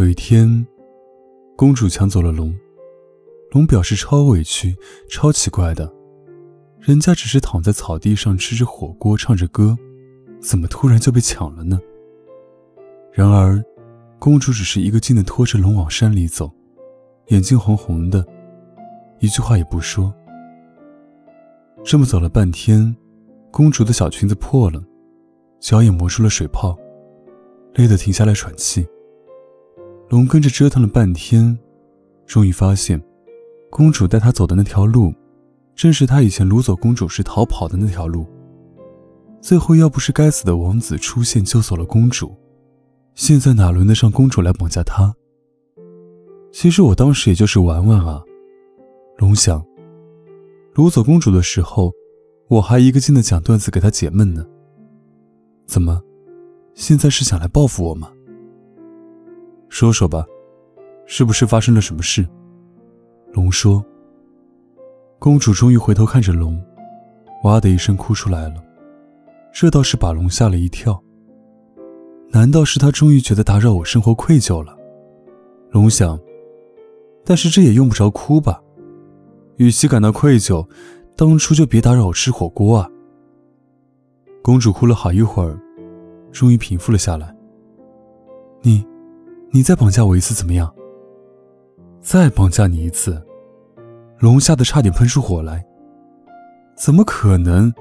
有一天，公主抢走了龙，龙表示超委屈、超奇怪的，人家只是躺在草地上吃着火锅、唱着歌，怎么突然就被抢了呢？然而，公主只是一个劲的拖着龙往山里走，眼睛红红的，一句话也不说。这么走了半天，公主的小裙子破了，脚也磨出了水泡，累得停下来喘气。龙跟着折腾了半天，终于发现，公主带他走的那条路，正是他以前掳走公主时逃跑的那条路。最后要不是该死的王子出现救走了公主，现在哪轮得上公主来绑架他？其实我当时也就是玩玩啊。龙想，掳走公主的时候，我还一个劲的讲段子给她解闷呢。怎么，现在是想来报复我吗？说说吧，是不是发生了什么事？龙说。公主终于回头看着龙，哇的一声哭出来了，这倒是把龙吓了一跳。难道是他终于觉得打扰我生活愧疚了？龙想，但是这也用不着哭吧？与其感到愧疚，当初就别打扰我吃火锅啊！公主哭了好一会儿，终于平复了下来。你。你再绑架我一次怎么样？再绑架你一次，龙吓得差点喷出火来。怎么可能？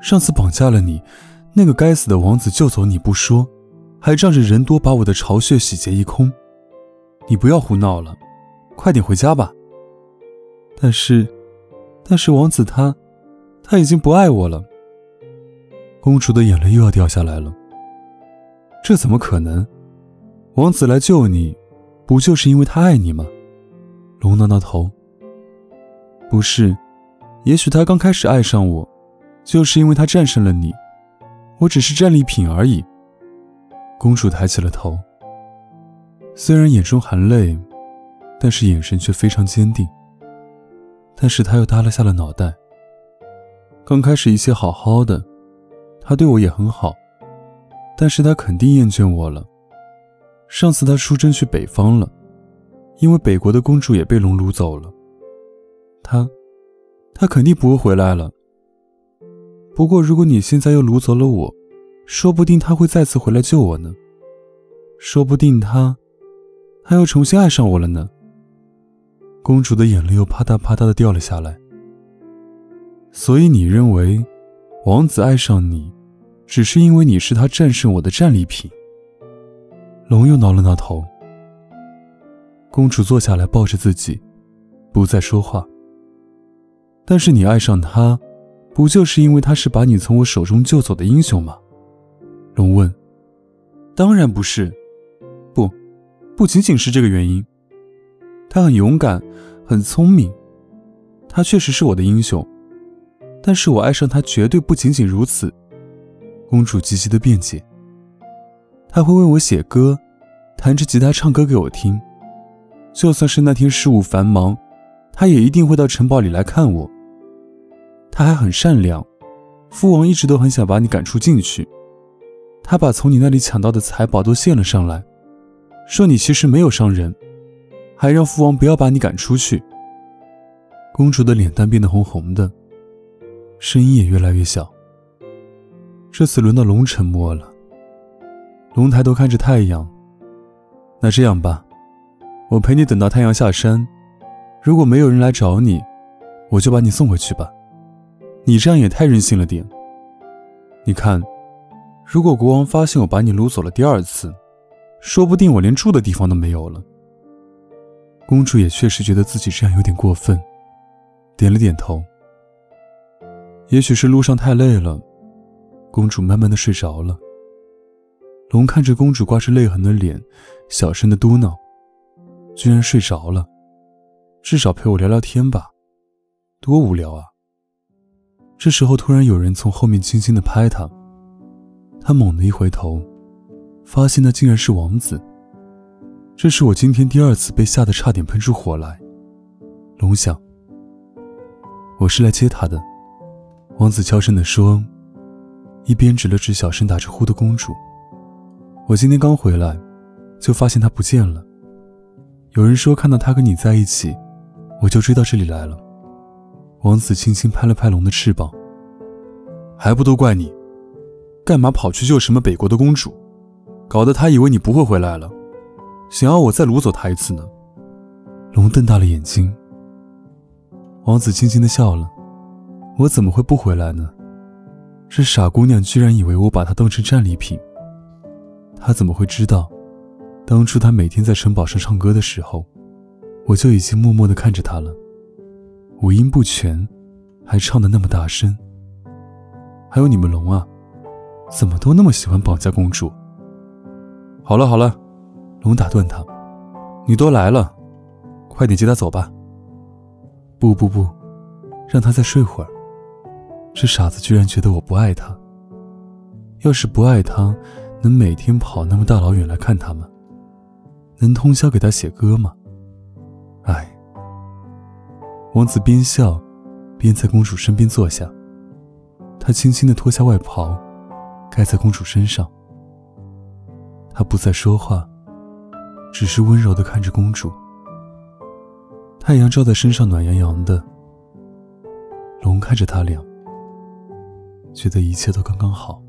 上次绑架了你，那个该死的王子救走你不说，还仗着人多把我的巢穴洗劫一空。你不要胡闹了，快点回家吧。但是，但是王子他，他已经不爱我了。公主的眼泪又要掉下来了。这怎么可能？王子来救你，不就是因为他爱你吗？龙挠挠头。不是，也许他刚开始爱上我，就是因为他战胜了你，我只是战利品而已。公主抬起了头，虽然眼中含泪，但是眼神却非常坚定。但是他又耷拉下了脑袋。刚开始一切好好的，他对我也很好，但是他肯定厌倦我了。上次他出征去北方了，因为北国的公主也被龙掳走了。他，他肯定不会回来了。不过如果你现在又掳走了我，说不定他会再次回来救我呢。说不定他，他又重新爱上我了呢。公主的眼泪又啪嗒啪嗒的掉了下来。所以你认为，王子爱上你，只是因为你是他战胜我的战利品？龙又挠了挠头。公主坐下来，抱着自己，不再说话。但是你爱上他，不就是因为他是把你从我手中救走的英雄吗？龙问。当然不是，不，不仅仅是这个原因。他很勇敢，很聪明，他确实是我的英雄。但是我爱上他绝对不仅仅如此。公主积极的辩解。他会为我写歌，弹着吉他唱歌给我听。就算是那天事务繁忙，他也一定会到城堡里来看我。他还很善良，父王一直都很想把你赶出禁区。他把从你那里抢到的财宝都献了上来，说你其实没有伤人，还让父王不要把你赶出去。公主的脸蛋变得红红的，声音也越来越小。这次轮到龙沉默了。龙抬头看着太阳。那这样吧，我陪你等到太阳下山。如果没有人来找你，我就把你送回去吧。你这样也太任性了点。你看，如果国王发现我把你掳走了第二次，说不定我连住的地方都没有了。公主也确实觉得自己这样有点过分，点了点头。也许是路上太累了，公主慢慢的睡着了。龙看着公主挂着泪痕的脸，小声的嘟囔：“居然睡着了，至少陪我聊聊天吧，多无聊啊！”这时候，突然有人从后面轻轻的拍他，他猛地一回头，发现那竟然是王子。这是我今天第二次被吓得差点喷出火来。龙想：“我是来接他的。”王子悄声地说，一边指了指小声打着呼的公主。我今天刚回来，就发现他不见了。有人说看到他跟你在一起，我就追到这里来了。王子轻轻拍了拍龙的翅膀，还不都怪你，干嘛跑去救什么北国的公主，搞得他以为你不会回来了，想要我再掳走他一次呢。龙瞪大了眼睛。王子轻轻的笑了，我怎么会不回来呢？这傻姑娘居然以为我把她当成战利品。他怎么会知道，当初他每天在城堡上唱歌的时候，我就已经默默的看着他了。五音不全，还唱的那么大声。还有你们龙啊，怎么都那么喜欢绑架公主？好了好了，龙打断他，你都来了，快点接他走吧。不不不，让他再睡会儿。这傻子居然觉得我不爱他。要是不爱他，能每天跑那么大老远来看他吗？能通宵给他写歌吗？唉。王子边笑，边在公主身边坐下。他轻轻地脱下外袍，盖在公主身上。他不再说话，只是温柔地看着公主。太阳照在身上，暖洋洋的。龙看着他俩。觉得一切都刚刚好。